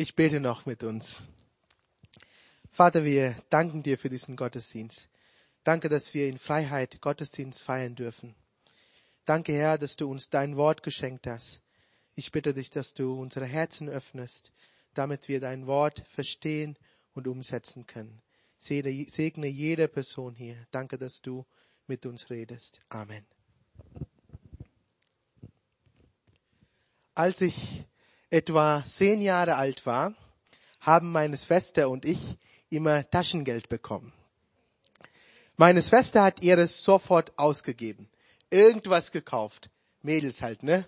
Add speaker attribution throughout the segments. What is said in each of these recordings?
Speaker 1: Ich bete noch mit uns. Vater, wir danken dir für diesen Gottesdienst. Danke, dass wir in Freiheit Gottesdienst feiern dürfen. Danke, Herr, dass du uns dein Wort geschenkt hast. Ich bitte dich, dass du unsere Herzen öffnest, damit wir dein Wort verstehen und umsetzen können. Segne jede Person hier. Danke, dass du mit uns redest. Amen. Als ich etwa zehn Jahre alt war, haben meine Schwester und ich immer Taschengeld bekommen. Meine Schwester hat ihres sofort ausgegeben. Irgendwas gekauft. Mädels halt, ne?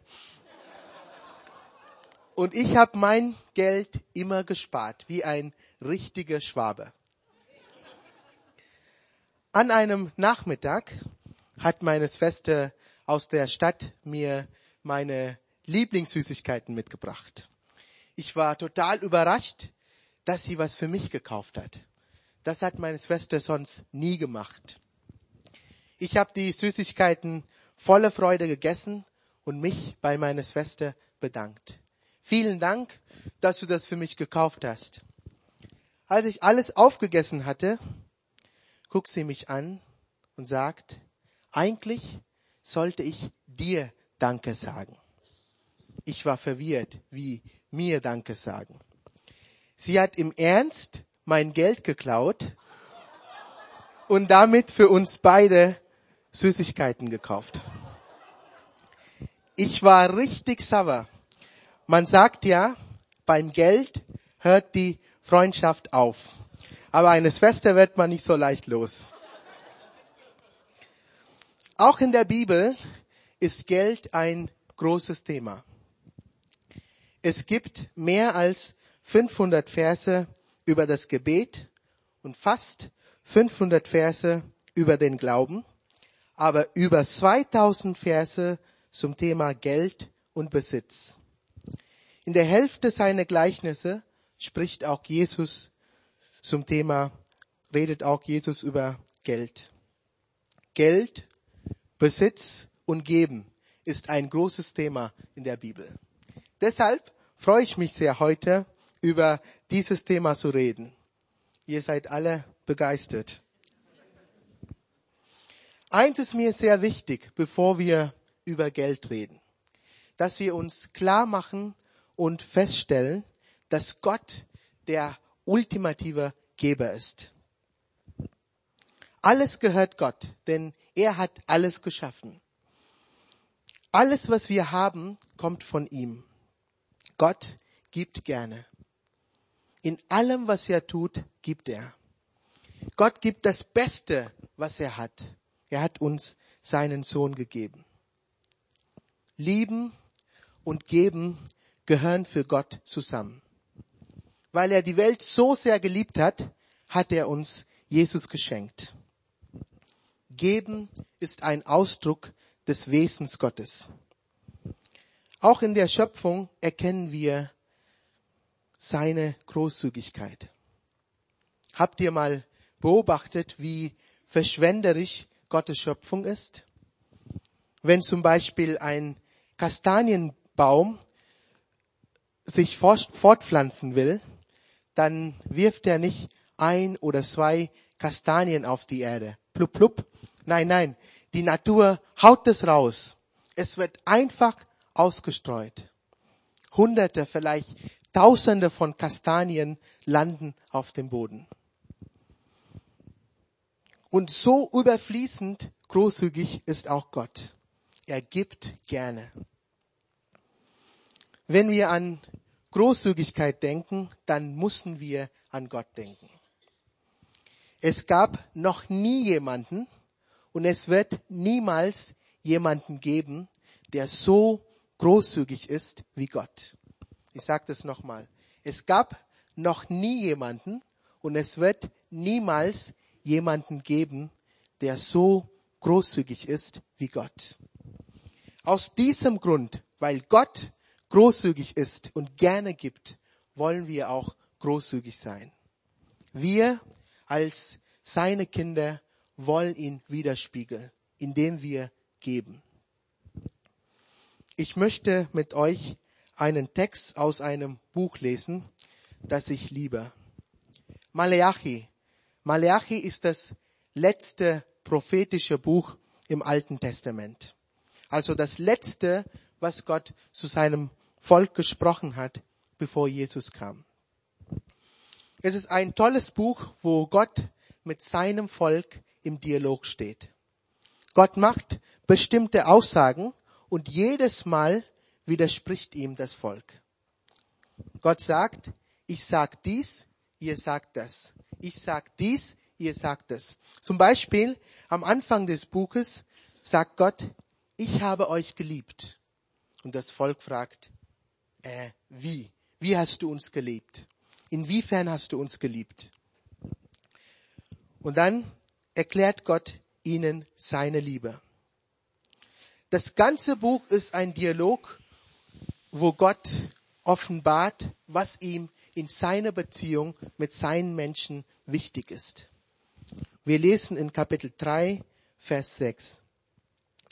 Speaker 1: Und ich habe mein Geld immer gespart, wie ein richtiger Schwabe. An einem Nachmittag hat meine Schwester aus der Stadt mir meine Lieblingssüßigkeiten mitgebracht. Ich war total überrascht, dass sie was für mich gekauft hat. Das hat meine Schwester sonst nie gemacht. Ich habe die Süßigkeiten voller Freude gegessen und mich bei meiner Schwester bedankt. Vielen Dank, dass du das für mich gekauft hast. Als ich alles aufgegessen hatte, guckt sie mich an und sagt, eigentlich sollte ich dir Danke sagen. Ich war verwirrt, wie mir Danke sagen. Sie hat im Ernst mein Geld geklaut und damit für uns beide Süßigkeiten gekauft. Ich war richtig sauer. Man sagt ja, beim Geld hört die Freundschaft auf. Aber eine Schwester wird man nicht so leicht los. Auch in der Bibel ist Geld ein großes Thema. Es gibt mehr als 500 Verse über das Gebet und fast 500 Verse über den Glauben, aber über 2000 Verse zum Thema Geld und Besitz. In der Hälfte seiner Gleichnisse spricht auch Jesus zum Thema, redet auch Jesus über Geld. Geld, Besitz und Geben ist ein großes Thema in der Bibel. Deshalb freue ich mich sehr heute über dieses Thema zu reden. Ihr seid alle begeistert. Eins ist mir sehr wichtig, bevor wir über Geld reden, dass wir uns klar machen und feststellen, dass Gott der ultimative Geber ist. Alles gehört Gott, denn er hat alles geschaffen. Alles, was wir haben, kommt von ihm. Gott gibt gerne. In allem, was er tut, gibt er. Gott gibt das Beste, was er hat. Er hat uns seinen Sohn gegeben. Lieben und geben gehören für Gott zusammen. Weil er die Welt so sehr geliebt hat, hat er uns Jesus geschenkt. Geben ist ein Ausdruck des Wesens Gottes. Auch in der Schöpfung erkennen wir seine Großzügigkeit. Habt ihr mal beobachtet, wie verschwenderisch Gottes Schöpfung ist? Wenn zum Beispiel ein Kastanienbaum sich fortpflanzen will, dann wirft er nicht ein oder zwei Kastanien auf die Erde. Plupp, plupp. Nein, nein. Die Natur haut es raus. Es wird einfach ausgestreut. Hunderte, vielleicht Tausende von Kastanien landen auf dem Boden. Und so überfließend großzügig ist auch Gott. Er gibt gerne. Wenn wir an Großzügigkeit denken, dann müssen wir an Gott denken. Es gab noch nie jemanden und es wird niemals jemanden geben, der so großzügig ist wie Gott. Ich sage das nochmal. Es gab noch nie jemanden und es wird niemals jemanden geben, der so großzügig ist wie Gott. Aus diesem Grund, weil Gott großzügig ist und gerne gibt, wollen wir auch großzügig sein. Wir als seine Kinder wollen ihn widerspiegeln, indem wir geben. Ich möchte mit euch einen Text aus einem Buch lesen das ich liebe. Maleachi. Maleachi ist das letzte prophetische Buch im Alten Testament. Also das letzte, was Gott zu seinem Volk gesprochen hat, bevor Jesus kam. Es ist ein tolles Buch, wo Gott mit seinem Volk im Dialog steht. Gott macht bestimmte Aussagen und jedes Mal widerspricht ihm das Volk. Gott sagt, ich sag dies, ihr sagt das. Ich sag dies, ihr sagt das. Zum Beispiel am Anfang des Buches sagt Gott, ich habe euch geliebt. Und das Volk fragt, äh, wie? Wie hast du uns geliebt? Inwiefern hast du uns geliebt? Und dann erklärt Gott ihnen seine Liebe. Das ganze Buch ist ein Dialog, wo Gott offenbart, was ihm in seiner Beziehung mit seinen Menschen wichtig ist. Wir lesen in Kapitel 3, Vers 6.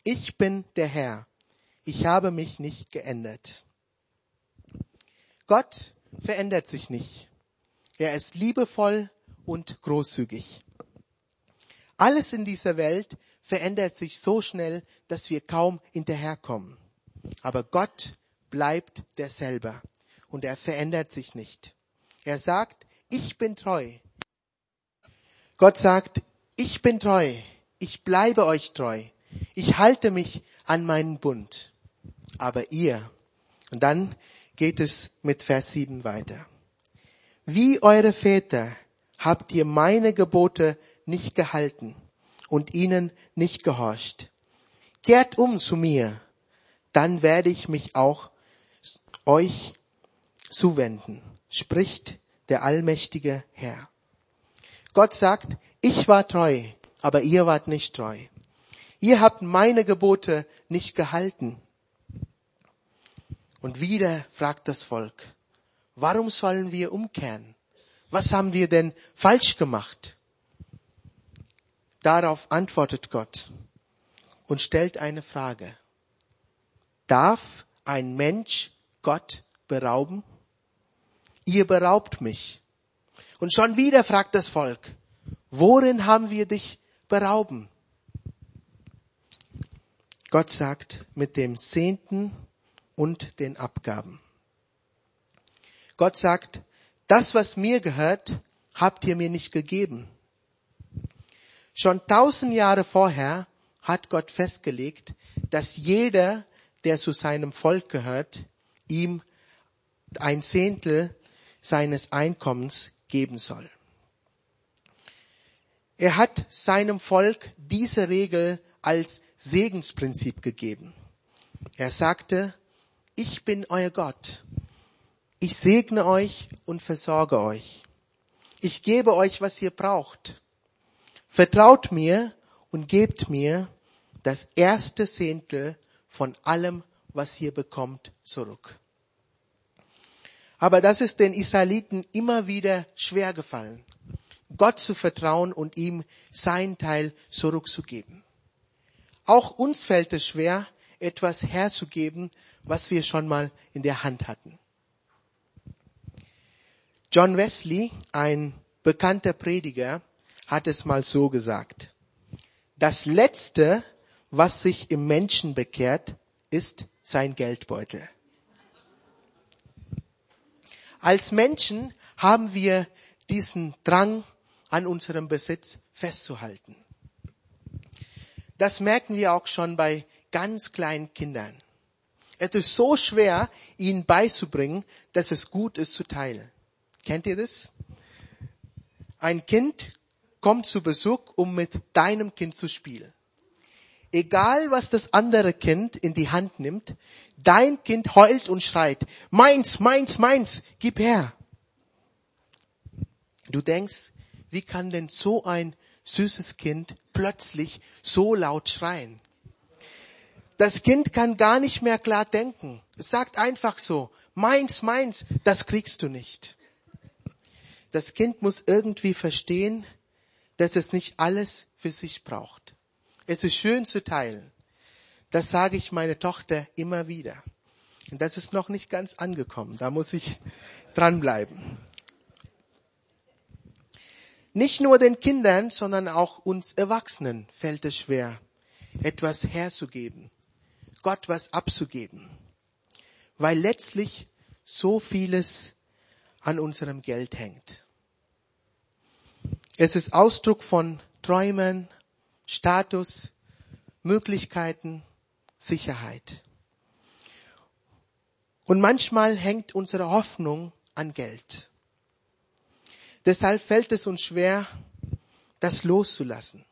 Speaker 1: Ich bin der Herr. Ich habe mich nicht geändert. Gott verändert sich nicht. Er ist liebevoll und großzügig. Alles in dieser Welt verändert sich so schnell, dass wir kaum hinterherkommen. Aber Gott bleibt derselbe und er verändert sich nicht. Er sagt, ich bin treu. Gott sagt, ich bin treu, ich bleibe euch treu, ich halte mich an meinen Bund. Aber ihr, und dann geht es mit Vers 7 weiter. Wie eure Väter habt ihr meine Gebote nicht gehalten und ihnen nicht gehorcht. Kehrt um zu mir, dann werde ich mich auch euch zuwenden, spricht der allmächtige Herr. Gott sagt, ich war treu, aber ihr wart nicht treu. Ihr habt meine Gebote nicht gehalten. Und wieder fragt das Volk, warum sollen wir umkehren? Was haben wir denn falsch gemacht? Darauf antwortet Gott und stellt eine Frage. Darf ein Mensch Gott berauben? Ihr beraubt mich. Und schon wieder fragt das Volk, worin haben wir dich berauben? Gott sagt, mit dem Zehnten und den Abgaben. Gott sagt, das, was mir gehört, habt ihr mir nicht gegeben. Schon tausend Jahre vorher hat Gott festgelegt, dass jeder, der zu seinem Volk gehört, ihm ein Zehntel seines Einkommens geben soll. Er hat seinem Volk diese Regel als Segensprinzip gegeben. Er sagte, ich bin euer Gott. Ich segne euch und versorge euch. Ich gebe euch, was ihr braucht. Vertraut mir und gebt mir das erste Zehntel von allem, was ihr bekommt, zurück. Aber das ist den Israeliten immer wieder schwer gefallen, Gott zu vertrauen und ihm sein Teil zurückzugeben. Auch uns fällt es schwer, etwas herzugeben, was wir schon mal in der Hand hatten. John Wesley, ein bekannter Prediger, hat es mal so gesagt. Das Letzte, was sich im Menschen bekehrt, ist sein Geldbeutel. Als Menschen haben wir diesen Drang, an unserem Besitz festzuhalten. Das merken wir auch schon bei ganz kleinen Kindern. Es ist so schwer, ihnen beizubringen, dass es gut ist zu teilen. Kennt ihr das? Ein Kind kommt zu Besuch, um mit deinem Kind zu spielen. Egal, was das andere Kind in die Hand nimmt, dein Kind heult und schreit, meins, meins, meins, gib her. Du denkst, wie kann denn so ein süßes Kind plötzlich so laut schreien? Das Kind kann gar nicht mehr klar denken. Es sagt einfach so, meins, meins, das kriegst du nicht. Das Kind muss irgendwie verstehen, dass es nicht alles für sich braucht. Es ist schön zu teilen. Das sage ich meine Tochter immer wieder. Und das ist noch nicht ganz angekommen. Da muss ich dranbleiben. Nicht nur den Kindern, sondern auch uns Erwachsenen fällt es schwer, etwas herzugeben, Gott was abzugeben, weil letztlich so vieles an unserem Geld hängt. Es ist Ausdruck von Träumen, Status, Möglichkeiten, Sicherheit. Und manchmal hängt unsere Hoffnung an Geld. Deshalb fällt es uns schwer, das loszulassen.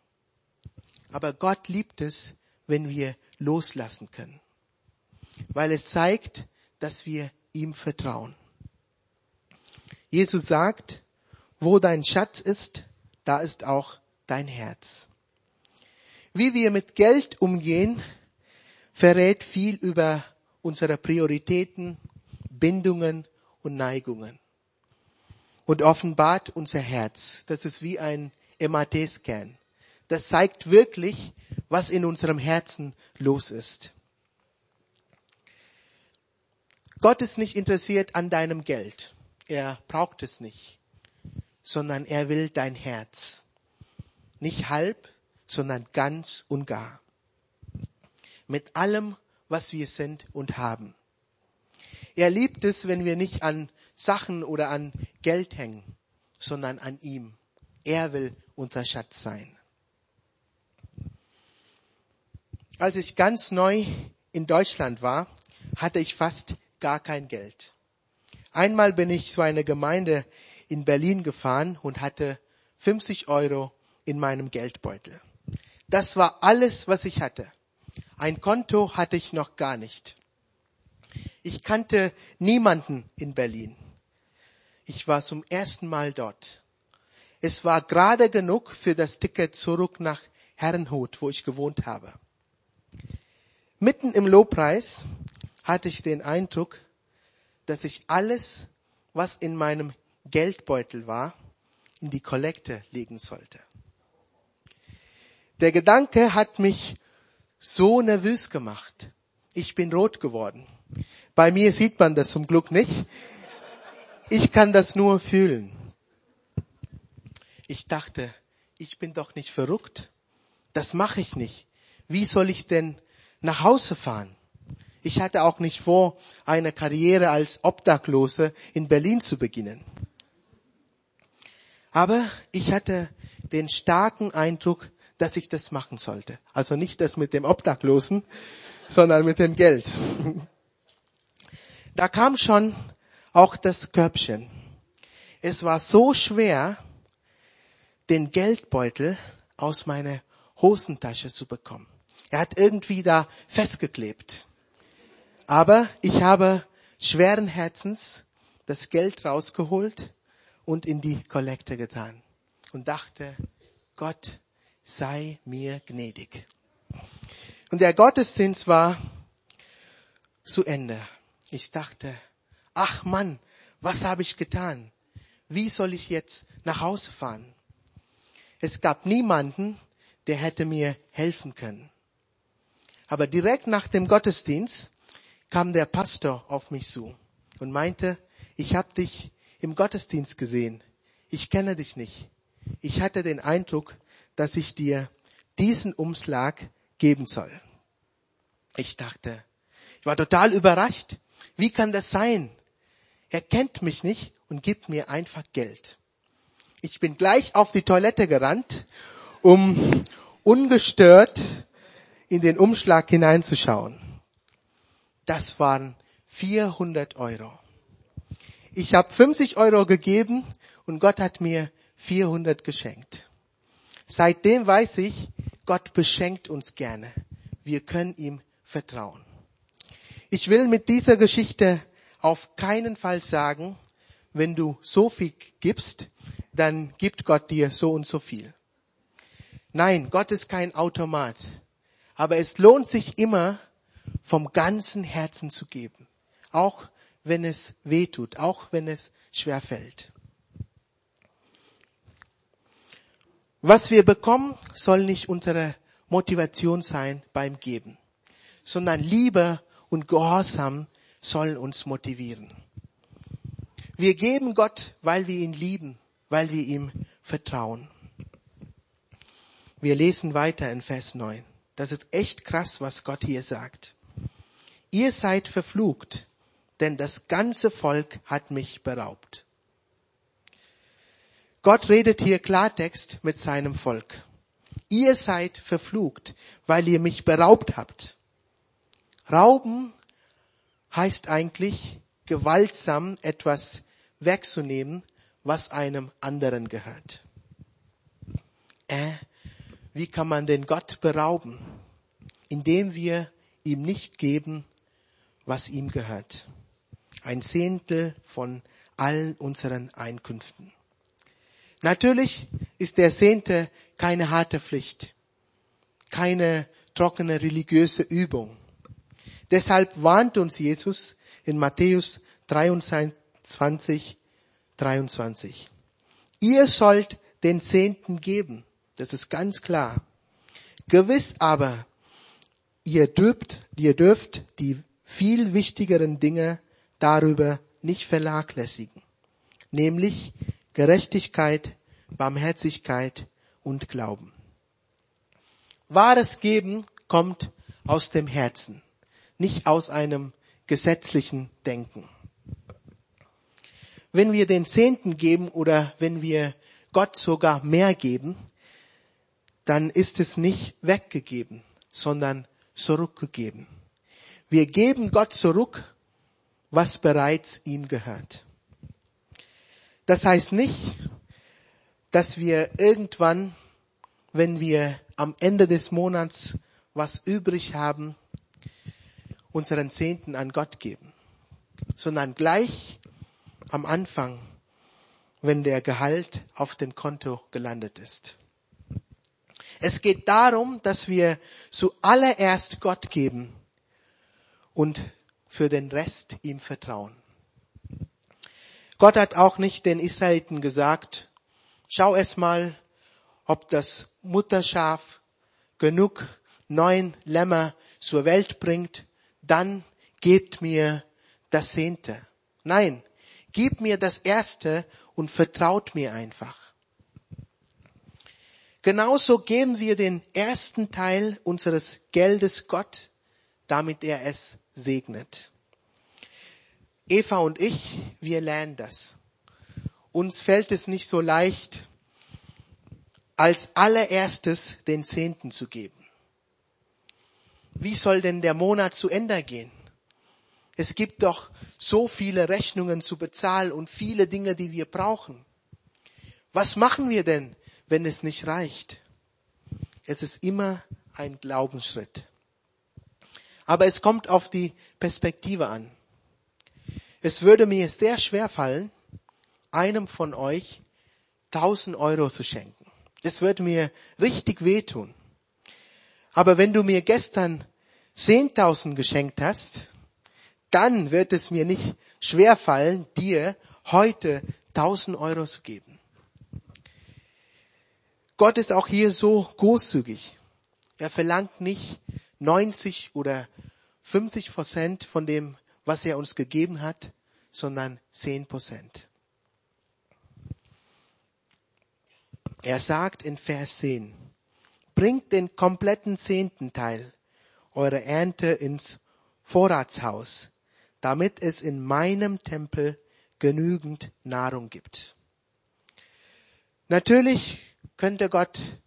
Speaker 1: Aber Gott liebt es, wenn wir loslassen können, weil es zeigt, dass wir ihm vertrauen. Jesus sagt, wo dein Schatz ist, da ist auch dein Herz. Wie wir mit Geld umgehen, verrät viel über unsere Prioritäten, Bindungen und Neigungen und offenbart unser Herz. Das ist wie ein MAT-Scan. Das zeigt wirklich, was in unserem Herzen los ist. Gott ist nicht interessiert an deinem Geld. Er braucht es nicht, sondern er will dein Herz. Nicht halb, sondern ganz und gar. Mit allem, was wir sind und haben. Er liebt es, wenn wir nicht an Sachen oder an Geld hängen, sondern an ihm. Er will unser Schatz sein. Als ich ganz neu in Deutschland war, hatte ich fast gar kein Geld. Einmal bin ich zu einer Gemeinde in Berlin gefahren und hatte 50 Euro in meinem Geldbeutel. Das war alles, was ich hatte. Ein Konto hatte ich noch gar nicht. Ich kannte niemanden in Berlin. Ich war zum ersten Mal dort. Es war gerade genug für das Ticket zurück nach Herrenhut, wo ich gewohnt habe. Mitten im Lobpreis hatte ich den Eindruck, dass ich alles, was in meinem Geldbeutel war, in die Kollekte legen sollte. Der Gedanke hat mich so nervös gemacht. Ich bin rot geworden. Bei mir sieht man das zum Glück nicht. Ich kann das nur fühlen. Ich dachte, ich bin doch nicht verrückt. Das mache ich nicht. Wie soll ich denn nach Hause fahren? Ich hatte auch nicht vor, eine Karriere als Obdachlose in Berlin zu beginnen. Aber ich hatte den starken Eindruck, dass ich das machen sollte. Also nicht das mit dem Obdachlosen, sondern mit dem Geld. Da kam schon auch das Körbchen. Es war so schwer, den Geldbeutel aus meiner Hosentasche zu bekommen. Er hat irgendwie da festgeklebt. Aber ich habe schweren Herzens das Geld rausgeholt und in die Kollekte getan und dachte, Gott sei mir gnädig. Und der Gottesdienst war zu Ende. Ich dachte, ach Mann, was habe ich getan? Wie soll ich jetzt nach Hause fahren? Es gab niemanden, der hätte mir helfen können. Aber direkt nach dem Gottesdienst kam der Pastor auf mich zu und meinte, ich habe dich im Gottesdienst gesehen. Ich kenne dich nicht. Ich hatte den Eindruck, dass ich dir diesen Umschlag geben soll. Ich dachte, ich war total überrascht. Wie kann das sein? Er kennt mich nicht und gibt mir einfach Geld. Ich bin gleich auf die Toilette gerannt, um ungestört in den Umschlag hineinzuschauen. Das waren 400 Euro. Ich habe 50 Euro gegeben und Gott hat mir 400 geschenkt. Seitdem weiß ich, Gott beschenkt uns gerne. Wir können ihm vertrauen. Ich will mit dieser Geschichte auf keinen Fall sagen, wenn du so viel gibst, dann gibt Gott dir so und so viel. Nein, Gott ist kein Automat. Aber es lohnt sich immer, vom ganzen Herzen zu geben. Auch wenn es weh tut, auch wenn es schwer fällt. Was wir bekommen, soll nicht unsere Motivation sein beim Geben, sondern Liebe und Gehorsam sollen uns motivieren. Wir geben Gott, weil wir ihn lieben, weil wir ihm vertrauen. Wir lesen weiter in Vers 9. Das ist echt krass, was Gott hier sagt. Ihr seid verflucht, denn das ganze Volk hat mich beraubt. Gott redet hier Klartext mit seinem Volk. Ihr seid verflucht, weil ihr mich beraubt habt. Rauben heißt eigentlich gewaltsam etwas wegzunehmen, was einem anderen gehört. Äh, wie kann man denn Gott berauben? Indem wir ihm nicht geben, was ihm gehört. Ein Zehntel von allen unseren Einkünften. Natürlich ist der Zehnte keine harte Pflicht, keine trockene religiöse Übung. Deshalb warnt uns Jesus in Matthäus 23, 23. Ihr sollt den Zehnten geben. Das ist ganz klar. Gewiss aber, ihr dürft, ihr dürft die viel wichtigeren Dinge darüber nicht vernachlässigen. Nämlich Gerechtigkeit, Barmherzigkeit und Glauben. Wahres Geben kommt aus dem Herzen, nicht aus einem gesetzlichen Denken. Wenn wir den Zehnten geben oder wenn wir Gott sogar mehr geben, dann ist es nicht weggegeben, sondern zurückgegeben. Wir geben Gott zurück, was bereits ihm gehört. Das heißt nicht, dass wir irgendwann, wenn wir am Ende des Monats was übrig haben, unseren Zehnten an Gott geben, sondern gleich am Anfang, wenn der Gehalt auf dem Konto gelandet ist. Es geht darum, dass wir zuallererst Gott geben und für den Rest ihm vertrauen. Gott hat auch nicht den Israeliten gesagt, schau es mal, ob das Mutterschaf genug neun Lämmer zur Welt bringt, dann gebt mir das Zehnte. Nein, gib mir das Erste und vertraut mir einfach. Genauso geben wir den ersten Teil unseres Geldes Gott, damit er es segnet. Eva und ich, wir lernen das. Uns fällt es nicht so leicht, als allererstes den Zehnten zu geben wie soll denn der Monat zu Ende gehen? Es gibt doch so viele Rechnungen zu bezahlen und viele Dinge, die wir brauchen. Was machen wir denn, wenn es nicht reicht? Es ist immer ein Glaubensschritt. Aber es kommt auf die Perspektive an. Es würde mir sehr schwer fallen, einem von euch 1000 Euro zu schenken. Es würde mir richtig wehtun. Aber wenn du mir gestern 10.000 geschenkt hast, dann wird es mir nicht schwer fallen, dir heute 1000 Euro zu geben. Gott ist auch hier so großzügig. Er verlangt nicht 90 oder 50 Prozent von dem, was er uns gegeben hat, sondern 10 Prozent. Er sagt in Vers 10, bringt den kompletten zehnten Teil eurer Ernte ins Vorratshaus, damit es in meinem Tempel genügend Nahrung gibt. Natürlich könnte Gott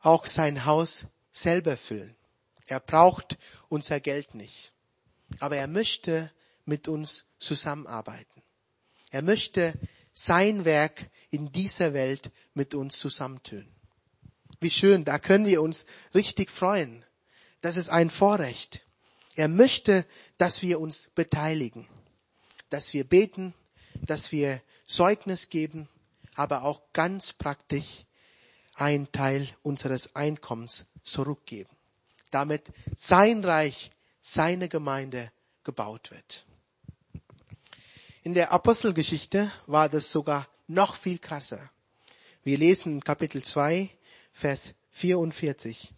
Speaker 1: auch sein Haus selber füllen. Er braucht unser Geld nicht. Aber er möchte mit uns zusammenarbeiten. Er möchte sein Werk in dieser Welt mit uns zusammentun. Wie schön, da können wir uns richtig freuen. Das ist ein Vorrecht. Er möchte, dass wir uns beteiligen, dass wir beten, dass wir Zeugnis geben, aber auch ganz praktisch einen Teil unseres Einkommens zurückgeben, damit sein Reich, seine Gemeinde gebaut wird. In der Apostelgeschichte war das sogar noch viel krasser. Wir lesen Kapitel 2, Vers 44.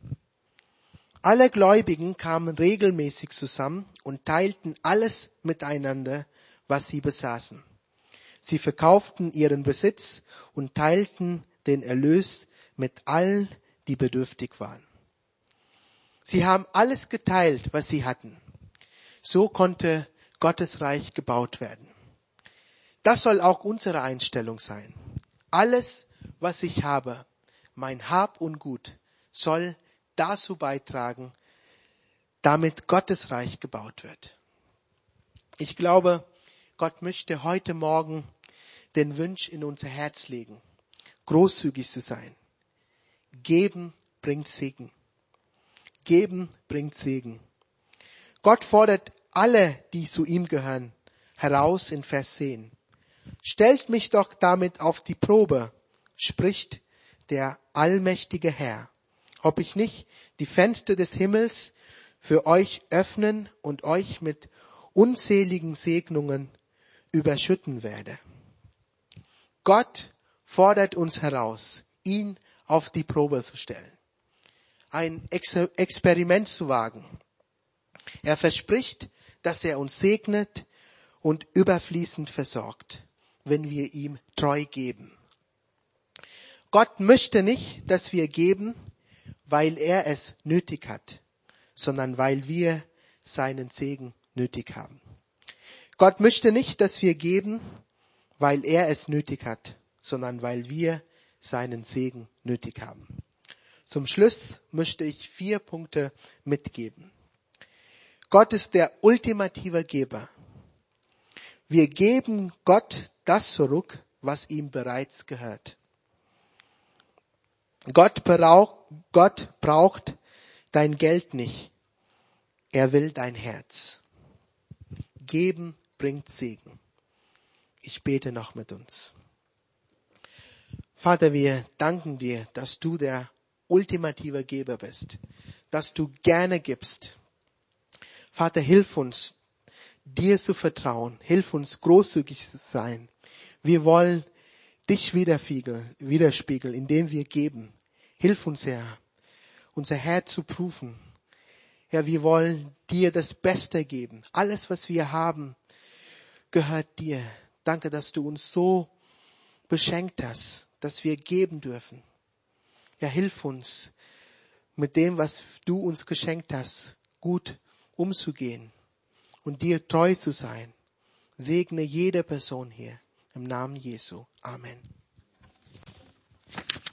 Speaker 1: Alle Gläubigen kamen regelmäßig zusammen und teilten alles miteinander, was sie besaßen. Sie verkauften ihren Besitz und teilten den Erlös mit allen, die bedürftig waren. Sie haben alles geteilt, was sie hatten. So konnte Gottes Reich gebaut werden. Das soll auch unsere Einstellung sein. Alles, was ich habe, mein Hab und Gut, soll dazu beitragen, damit Gottes Reich gebaut wird. Ich glaube, Gott möchte heute Morgen den Wunsch in unser Herz legen, großzügig zu sein. Geben bringt Segen. Geben bringt Segen. Gott fordert alle, die zu ihm gehören, heraus in Vers 10. Stellt mich doch damit auf die Probe, spricht der allmächtige Herr, ob ich nicht die Fenster des Himmels für euch öffnen und euch mit unzähligen Segnungen überschütten werde. Gott fordert uns heraus, ihn auf die Probe zu stellen, ein Experiment zu wagen. Er verspricht, dass er uns segnet und überfließend versorgt, wenn wir ihm treu geben. Gott möchte nicht, dass wir geben, weil er es nötig hat, sondern weil wir seinen Segen nötig haben. Gott möchte nicht, dass wir geben, weil er es nötig hat, sondern weil wir seinen Segen nötig haben. Zum Schluss möchte ich vier Punkte mitgeben. Gott ist der ultimative Geber. Wir geben Gott das zurück, was ihm bereits gehört. Gott braucht, Gott braucht dein Geld nicht. Er will dein Herz. Geben bringt Segen. Ich bete noch mit uns. Vater, wir danken dir, dass du der ultimative Geber bist, dass du gerne gibst. Vater, hilf uns, dir zu vertrauen, hilf uns großzügig zu sein. Wir wollen dich widerspiegeln, indem wir geben. Hilf uns, Herr, unser Herz zu prüfen. Ja, wir wollen dir das Beste geben. Alles, was wir haben, gehört dir. Danke, dass du uns so beschenkt hast, dass wir geben dürfen. Ja, hilf uns, mit dem, was du uns geschenkt hast, gut umzugehen und dir treu zu sein. Segne jede Person hier im Namen Jesu. Amen.